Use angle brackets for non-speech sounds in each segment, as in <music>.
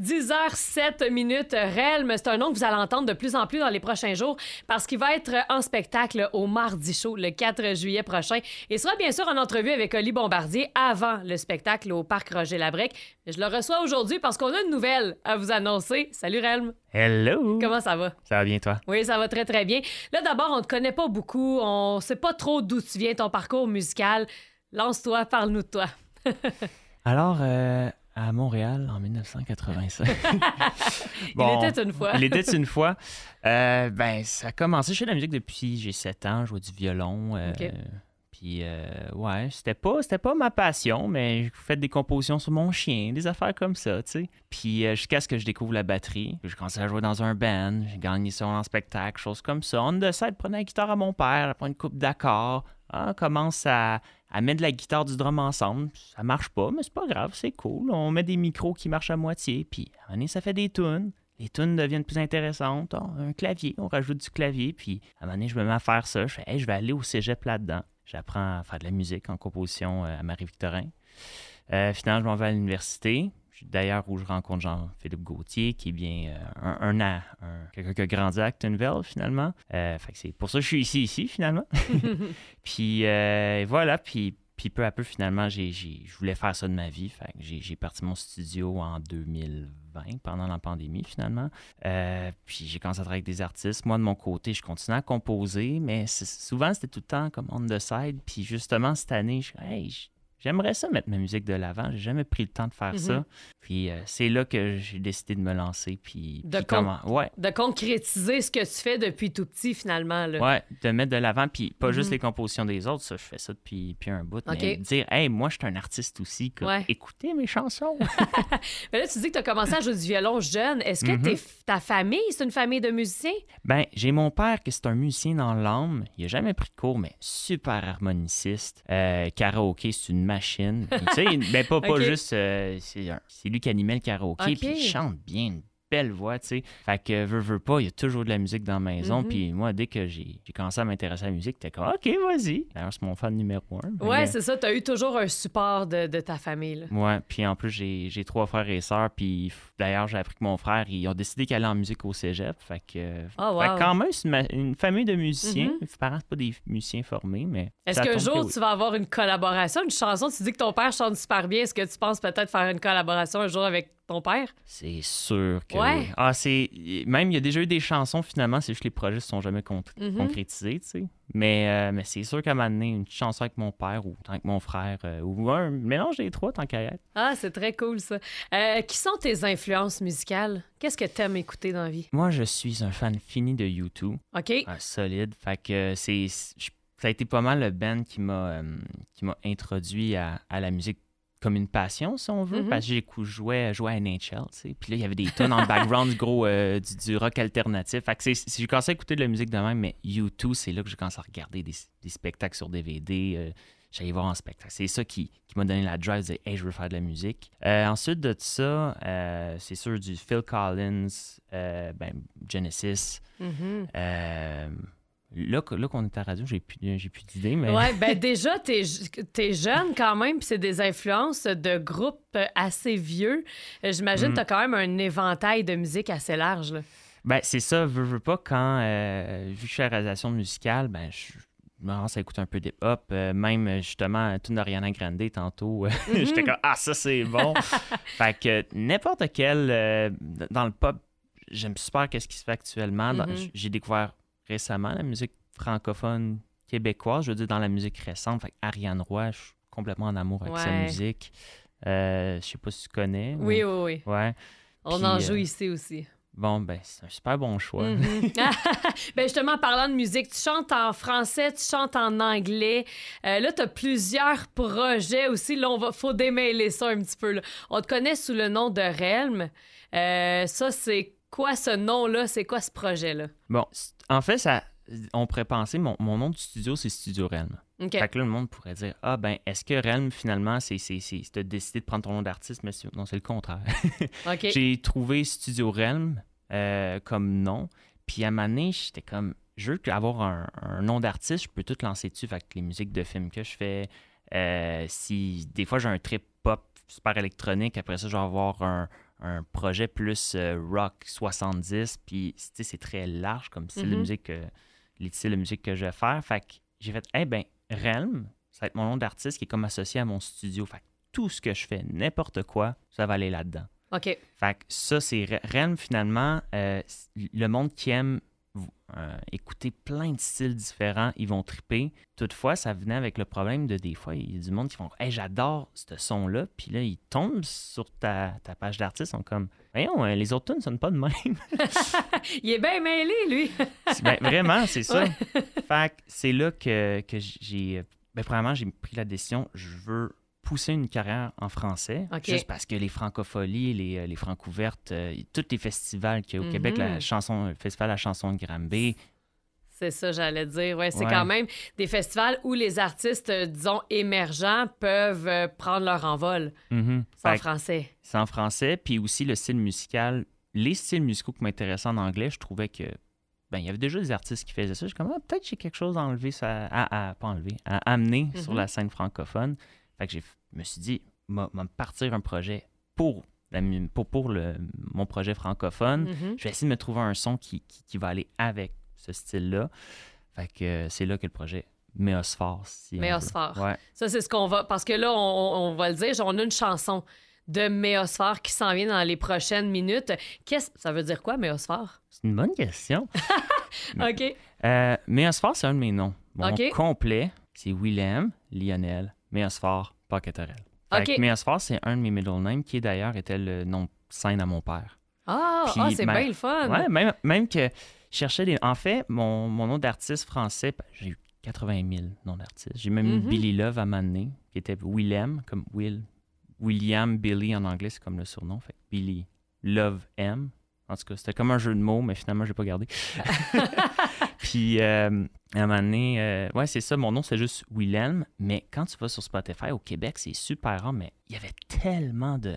10h07 minutes. Relm, c'est un nom que vous allez entendre de plus en plus dans les prochains jours parce qu'il va être en spectacle au Mardi Show le 4 juillet prochain. Il sera bien sûr en entrevue avec Oli Bombardier avant le spectacle au Parc Roger Labrec. Je le reçois aujourd'hui parce qu'on a une nouvelle à vous annoncer. Salut Relm. Hello! Comment ça va? Ça va bien, toi? Oui, ça va très, très bien. Là, d'abord, on te connaît pas beaucoup. On sait pas trop d'où tu viens, ton parcours musical. Lance-toi, parle-nous de toi. <laughs> Alors, euh, à Montréal, en 1985. <laughs> Il était une fois. il était une fois. Euh, ben, ça a commencé. Je fais de la musique depuis j'ai 7 ans. Je joue du violon. euh, OK. Puis, euh, ouais, c'était pas, c'était pas ma passion, mais j'ai fait des compositions sur mon chien, des affaires comme ça, tu sais. Puis, euh, jusqu'à ce que je découvre la batterie, j'ai commencé à jouer dans un band, j'ai gagné ça en spectacle, choses comme ça. On de ça, prenait la guitare à mon père, prendre une coupe d'accords. Ah, commence à, mettre de la guitare du drum ensemble. Ça marche pas, mais c'est pas grave, c'est cool. On met des micros qui marchent à moitié, puis à un moment donné, ça fait des tunes. Les tunes deviennent plus intéressantes. Ah, un clavier, on rajoute du clavier, puis à un moment donné, je me mets à faire ça. Je fais, je vais aller au cégep là-dedans. J'apprends à faire de la musique en composition euh, à Marie-Victorin. Euh, finalement, je m'en vais à l'université. D'ailleurs, où je rencontre Jean-Philippe Gauthier, qui est bien euh, un, un, an- un- quelqu'un qui a grandi à Actonville, finalement. Euh, fait que c'est pour ça que je suis ici, ici, finalement. <laughs> puis euh, voilà, puis, puis peu à peu, finalement, j'ai, j'ai- je voulais faire ça de ma vie. Fait que j'ai, j'ai parti mon studio en 2020, pendant la pandémie, finalement. Puis j'ai commencé à travailler avec des artistes. Moi, de mon côté, je continuais à composer, mais souvent, c'était tout le temps comme on the side. Puis justement, cette année, je hey, j- J'aimerais ça mettre ma musique de l'avant. J'ai jamais pris le temps de faire Mhm. ça. Puis euh, c'est là que j'ai décidé de me lancer. Puis, De puis comment. Ouais, De concrétiser ce que tu fais depuis tout petit, finalement. Là. ouais, de mettre de l'avant. Puis pas juste Mhm. les compositions des autres. Ça, je fais ça depuis, depuis un bout. Mais Ok. dire, hey, moi, je suis un artiste aussi. comme, Ouais. Écoutez mes chansons. <laughs> Mais là, tu dis que tu as commencé à jouer du violon jeune. Est-ce que Mhm. ta famille, c'est une famille de musiciens? Ben, j'ai mon père qui est un musicien dans l'âme. Il a jamais pris de cours, mais super harmoniciste. Euh, karaoké, c'est une machine. Puis, tu sais, ben pas, pas <laughs> juste. euh, c'est un- c'est lui qui animait le karaoké, Ok. puis il chante bien, une belle voix, tu sais. Fait que, veut, veut pas, il y a toujours de la musique dans la maison. Mhm. Puis moi, dès que j'ai commencé à m'intéresser à la musique, t'es comme, OK, vas-y. D'ailleurs, c'est mon fan numéro un. Fait Ouais, que- c'est ça. Tu as eu toujours un support de, de ta famille. là. Ouais, puis en plus, j'ai trois frères et sœurs. Puis d'ailleurs, j'ai appris que mon frère, ils ont décidé qu'elle allait en musique au cégep. Fait que, Oh, fait wow. que quand même, c'est une, famille de musiciens. Mhm. Mes parents, c'est pas des musiciens formés, mais. Est-ce qu'un jour, oui. tu vas avoir une collaboration, une chanson? Tu dis que ton père chante super bien. Est-ce que tu penses peut-être faire une collaboration un jour avec ton père? C'est sûr que. Ouais. oui. Ah, c'est. Même, il y a déjà eu des chansons, finalement, c'est juste que les projets ne sont jamais con- Mhm. concrétisés, tu sais. Mais, euh, mais c'est sûr qu'à un moment donné, une chanson avec mon père ou avec mon frère, euh, ou un mélange des trois, tant qu'à être. Ah, c'est très cool, ça. Euh, qui sont tes influences musicales? Qu'est-ce que t'aimes écouter dans la vie? Moi, je suis un fan fini de YouTube. OK? Ah, solide. Fait que c'est. Ça a été pas mal le band qui m'a qui m'a introduit à, à la musique comme une passion, si on veut. Mhm. Parce que j'ai jouais à NHL, tu sais. Puis là, il y avait des tonnes en background, gros, euh, du, du rock alternatif. Fait que j'ai commencé à écouter de la musique de même, mais U2, c'est là que j'ai commencé à regarder des, des spectacles sur DVD. euh, J'allais voir en spectacle. C'est ça qui, qui m'a donné la drive de dire, hey, je veux faire de la musique. Euh, ensuite de ça, euh, c'est sûr du Phil Collins, ben, Genesis. Mhm. Euh, là, qu'on est à radio, j'ai plus, j'ai plus d'idées, mais. Ouais, ben <laughs> déjà, t'es es jeune quand même, puis c'est des influences de groupes assez vieux. Euh, J'imagine Mm. que t'as quand même un éventail de musique assez large. là. Ben, c'est ça, veux, veux pas, quand, euh, vu que je suis à la réalisation musicale, ben, je je me commence à écouter un peu d'hip-hop. euh, même, justement, tout d'Ariana Grande, tantôt, euh, <laughs> Mhm. j'étais comme, ah, ça, c'est bon. <laughs> fait que n'importe quel, euh, dans le pop, j'aime super qu'est-ce qui se fait actuellement. Mhm. J'ai découvert récemment la musique francophone québécoise, je veux dire, dans la musique récente. Fait Ariane Roy, je suis complètement en amour avec sa musique. Euh, je sais pas si tu connais. ou- Oui, oui, oui. Ouais. On Puis, en euh, joue ici aussi. Bon, ben, c'est un super bon choix. Mhm. <laughs> <laughs> ben justement, parlant de musique, tu chantes en français, tu chantes en anglais. Euh, là, tu as plusieurs projets aussi. Là, on va, faut démêler ça un petit peu. là. On te connaît sous le nom de Relm. Euh, ça, c'est quoi ce nom-là? C'est quoi ce projet-là? Bon, en fait, ça, on pourrait penser, mon, mon nom du studio, c'est Studio Realm. OK. Fait que là, le monde pourrait dire Ah, ben, est-ce que Realm, finalement, c'est, c'est, c'est, t'as décidé de prendre ton nom d'artiste, mais non, c'est le contraire. <laughs> OK. J'ai trouvé Studio Realm euh, comme nom, puis à donné, j'étais comme Je veux avoir un, un nom d'artiste, je peux tout lancer dessus. Fait que les musiques de films que je fais, euh, si des fois j'ai un trip pop super électronique, après ça, je vais avoir un, un projet plus euh, rock 70, puis c'est très large comme style de Mhm. musique, que- les styles de musique que je vais faire. Fait que j'ai fait, eh ben, Realm, ça va être mon nom d'artiste qui est comme associé à mon studio. Fait que tout ce que je fais, n'importe quoi, ça va aller là-dedans. OK. Fait que ça, c'est Re- Realm, finalement, euh, le monde qui aime euh, écouter plein de styles différents, ils vont triper. Toutefois, ça venait avec le problème de des fois, il y a du monde qui font Hey, j'adore ce son-là, puis là, ils tombent sur ta, ta page d'artiste, ils sont comme Voyons, euh, les autres tunes ne sonnent pas de même. <laughs> <laughs> Il est bien mêlé, lui. <laughs> Ben, vraiment, c'est ça. Ouais. Fait que c'est là que, que j'ai. Ben, premièrement, j'ai pris la décision, je veux pousser une carrière en français, juste parce que les francopholies, les, euh, les francouvertes, euh, tous les festivals qu'il y a au Québec, Mhm. la chanson, le festival La chanson de Granby, C'est ça, j'allais dire. Ouais, c'est Ouais. quand même des festivals où les artistes, euh, disons, émergents peuvent euh, prendre leur envol. mhm. C'est en français. c'est en français, puis aussi le style musical, les styles musicaux qui m'intéressaient en anglais, je trouvais que ben il y avait déjà des artistes qui faisaient ça. Je suis comme ah, peut-être j'ai quelque chose à enlever ça, à, à- pas enlever, à amener sur Mhm. la scène francophone. Fait que j'ai je me suis dit m'a partir un projet pour la pour, pour le, mon projet francophone. Mhm. Je vais essayer de me trouver un son qui, qui, qui va aller avec ce style-là. Fait que c'est là que le projet Méosphore. Si. Méosphore. Ouais. Ça, c'est ce qu'on va. Parce que là, on, on- va le dire, on a une chanson de Méosphore qui s'en vient dans les prochaines minutes. Qu'est-ce ça veut dire quoi, Méosphore? C'est une bonne question. <laughs> OK. Euh, Méosphore, c'est un de mes noms. Mon complet, c'est Willem Lionel Méosphore Paqueterel. Fait OK. que Méosphore, c'est un de mes middle names qui, d'ailleurs, était le nom scène à mon père. Ah, ah, c'est ben, bien le fun. Ouais, même, même que je cherchais des. En fait, mon, mon nom d'artiste français, ben, j'ai eu 80 000 noms d'artistes. J'ai même eu Mhm. Billy Love à m'amener, qui était Willem, comme Will. William Billy en anglais, c'est comme le surnom. Fait Billy Love M. En tout cas, c'était comme un jeu de mots, mais finalement, je l'ai pas gardé. <laughs> Puis, euh, à un moment donné, euh, ouais, c'est ça, mon nom, c'est juste Willem. Mais quand tu vas sur Spotify au Québec, c'est super rare, mais il y avait tellement de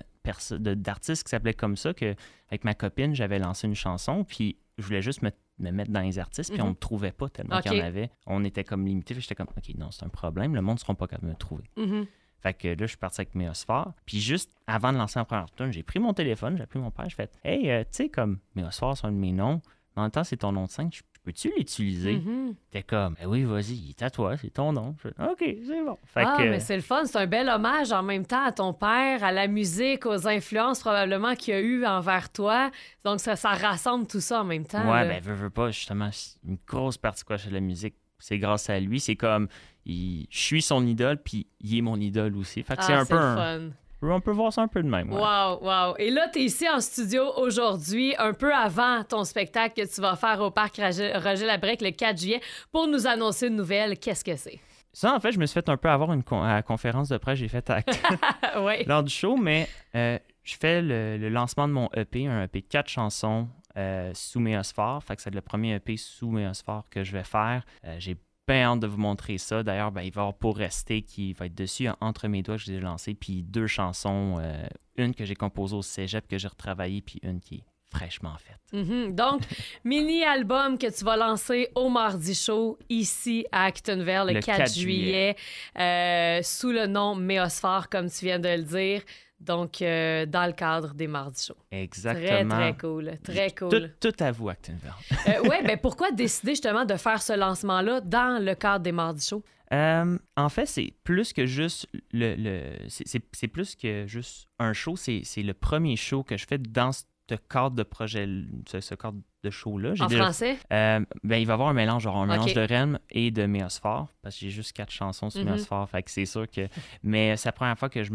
d'artistes qui s'appelaient comme ça que, avec ma copine, j'avais lancé une chanson, puis je voulais juste me, me mettre dans les artistes, puis Mhm. on me trouvait pas tellement qu'il y en avait. On était comme limité, j'étais comme, OK, non, c'est un problème, le monde ne sera pas capable de me trouver. Mhm. Fait que là, je suis parti avec Méosphore. Puis juste avant de lancer la première tune, j'ai pris mon téléphone, j'ai appelé mon père, j'ai fait Hey, euh, tu sais, comme Méosphore, c'est un de mes noms, mais en même temps, c'est ton nom de scène, je- peux-tu l'utiliser? Mhm. T'es comme Ben oui, vas-y, il est à toi, c'est ton nom. Je fais, OK, c'est bon. Fait ah, que, mais c'est le fun. C'est un bel hommage en même temps à ton père, à la musique, aux influences probablement qu'il y a eu envers toi. Donc, ça, ça rassemble tout ça en même temps. ouais, là. ben veux, veux pas, justement, une grosse partie quoi, de la musique, c'est grâce à lui. C'est comme, il- je suis son idole, puis il est mon idole aussi. Fait que c'est Ah, un peu un- fun. On peut voir ça un peu de même. ouais. Wow, wow. Et là, tu es ici en studio aujourd'hui, un peu avant ton spectacle que tu vas faire au parc Roger, Labrec le 4 juillet pour nous annoncer une nouvelle. Qu'est-ce que c'est? Ça, en fait, je me suis fait un peu avoir une con- à la conférence de presse j'ai faite à <laughs> oui. lors du show, mais euh, je fais le, le lancement de mon EP, un EP de quatre chansons euh, sous Méosphore. Fait que c'est le premier EP sous Méosphore que je vais faire. Euh, j'ai bien hâte de vous montrer ça. D'ailleurs, ben, il va y avoir Pour Rester qui va être dessus entre mes doigts que j'ai lancé, puis deux chansons, euh, une que j'ai composée au cégep que j'ai retravaillée, puis une qui est fraîchement faite. Mhm. Donc, <laughs> mini-album que tu vas lancer au Mardi Show ici à Actonville le, Le 4, 4 juillet, euh, sous le nom Méosphore, comme tu viens de le dire. Donc, euh, dans le cadre des Mardi Show. Très, Exactement. très cool. Très cool. tout à vous, Actonville. Euh, ouais, ben pourquoi décider justement de faire ce lancement-là dans le cadre des Mardi Show? Euh, en fait, c'est plus que juste le. le- c'est- plus que juste un show. C'est c'est le premier show que je fais dans ce cadre de projet, ce, ce cadre de show-là. En déjà- français? Euh, ben, il va y avoir un mélange, genre un mélange de Rennes et de Méosphore, parce que j'ai juste quatre chansons sur Mhm. Méosphore, fait que c'est sûr que... <laughs> Mais c'est la première fois que je,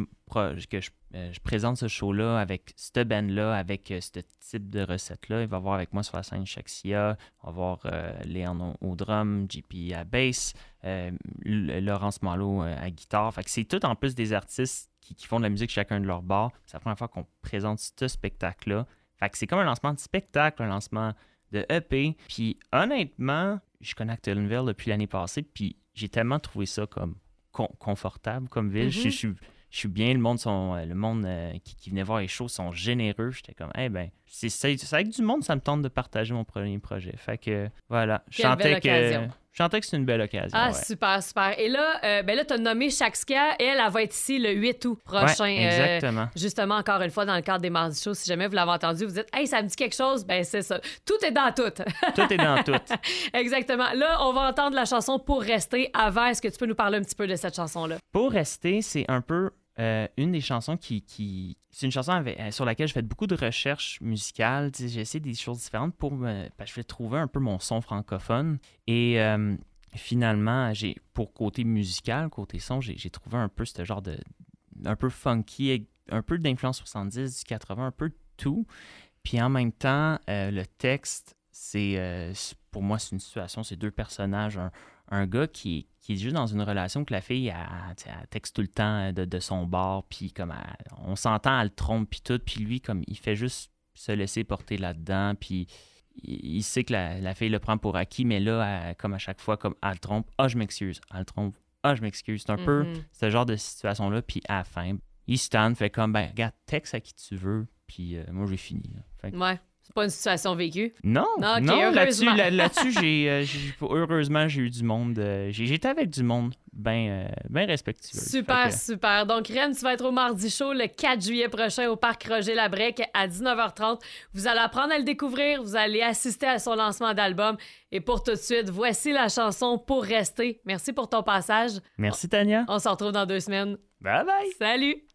que je, euh, je présente ce show-là avec cette band-là, avec euh, ce type de recette-là. Il va y avoir avec moi sur la scène Shaxia, on va voir euh, Léon au, drum, JP à bass, euh, Laurence Malo euh, à guitare. Fait que c'est tout en plus des artistes qui, qui font de la musique chacun de leur bord. C'est la première fois qu'on présente ce spectacle-là. Fait que c'est comme un lancement de spectacle, un lancement de EP. Puis honnêtement, je connais Actonville depuis l'année passée, puis j'ai tellement trouvé ça comme con- confortable comme ville. Je- Mhm. je, suis- je suis bien, le monde, sont, euh, le monde euh, qui, qui venait voir les shows sont généreux. J'étais comme, eh ben, c'est avec du monde, ça me tente de partager mon premier projet. Fait que, voilà. Je Quelle sentais que. Je sentais que c'est une belle occasion. Ah, ouais. super, super. Et là, euh, ben là, t'as nommé Shaxka. Elle, elle va être ici le 8 août prochain. Ouais, euh, exactement. justement, encore une fois, dans le cadre des Mardis Shows, si jamais vous l'avez entendu, vous dites, hey, ça me dit quelque chose, ben c'est ça. Tout est dans tout. Tout est dans tout. <laughs> Exactement. Là, on va entendre la chanson Pour rester. Avant, est-ce que tu peux nous parler un petit peu de cette chanson-là? Pour rester, c'est un peu euh, une des chansons qui. C'est une chanson avec- euh, sur laquelle je fais beaucoup de recherches musicales. J'ai essayé des choses différentes pour me. que je voulais trouver un peu mon son francophone. Et euh, finalement, j'ai pour côté musical, côté son, j'ai j'ai trouvé un peu ce genre de. un peu funky, un peu d'influence 70, du 80, un peu de tout. Puis en même temps, le texte, c'est- pour moi, c'est une situation, c'est deux personnages. Un, un gars qui, qui est juste dans une relation que la fille, elle, texte tout le temps de, de son bord, puis comme elle- on s'entend, elle le trompe, puis tout, puis lui, comme il fait juste se laisser porter là-dedans, puis il, il sait que la, la fille le prend pour acquis, mais là, elle- comme à chaque fois, comme elle le trompe, ah, je m'excuse, elle le trompe, ah, je m'excuse. C'est un peu Mhm. ce genre de situation-là, puis à la fin, il stand, fait comme, ben, regarde, texte à qui tu veux, puis euh, moi, j'ai fini. là. Fait que- Ouais. C'est pas une situation vécue. non, Non, là-dessus, heureusement. là- là-dessus, <laughs> j'ai, euh, heureusement, j'ai eu du monde. euh, j'étais avec du monde bien ben respectueux. Super, que- super. Donc, Ren, tu vas être au Mardi Show le 4 juillet prochain au Parc Roger Labrec à 19h30. Vous allez apprendre à le découvrir, vous allez assister à son lancement d'album. Et pour tout de suite, voici la chanson Pour rester. Merci pour ton passage. Merci, Tania. On se retrouve dans deux semaines. Bye bye. Salut!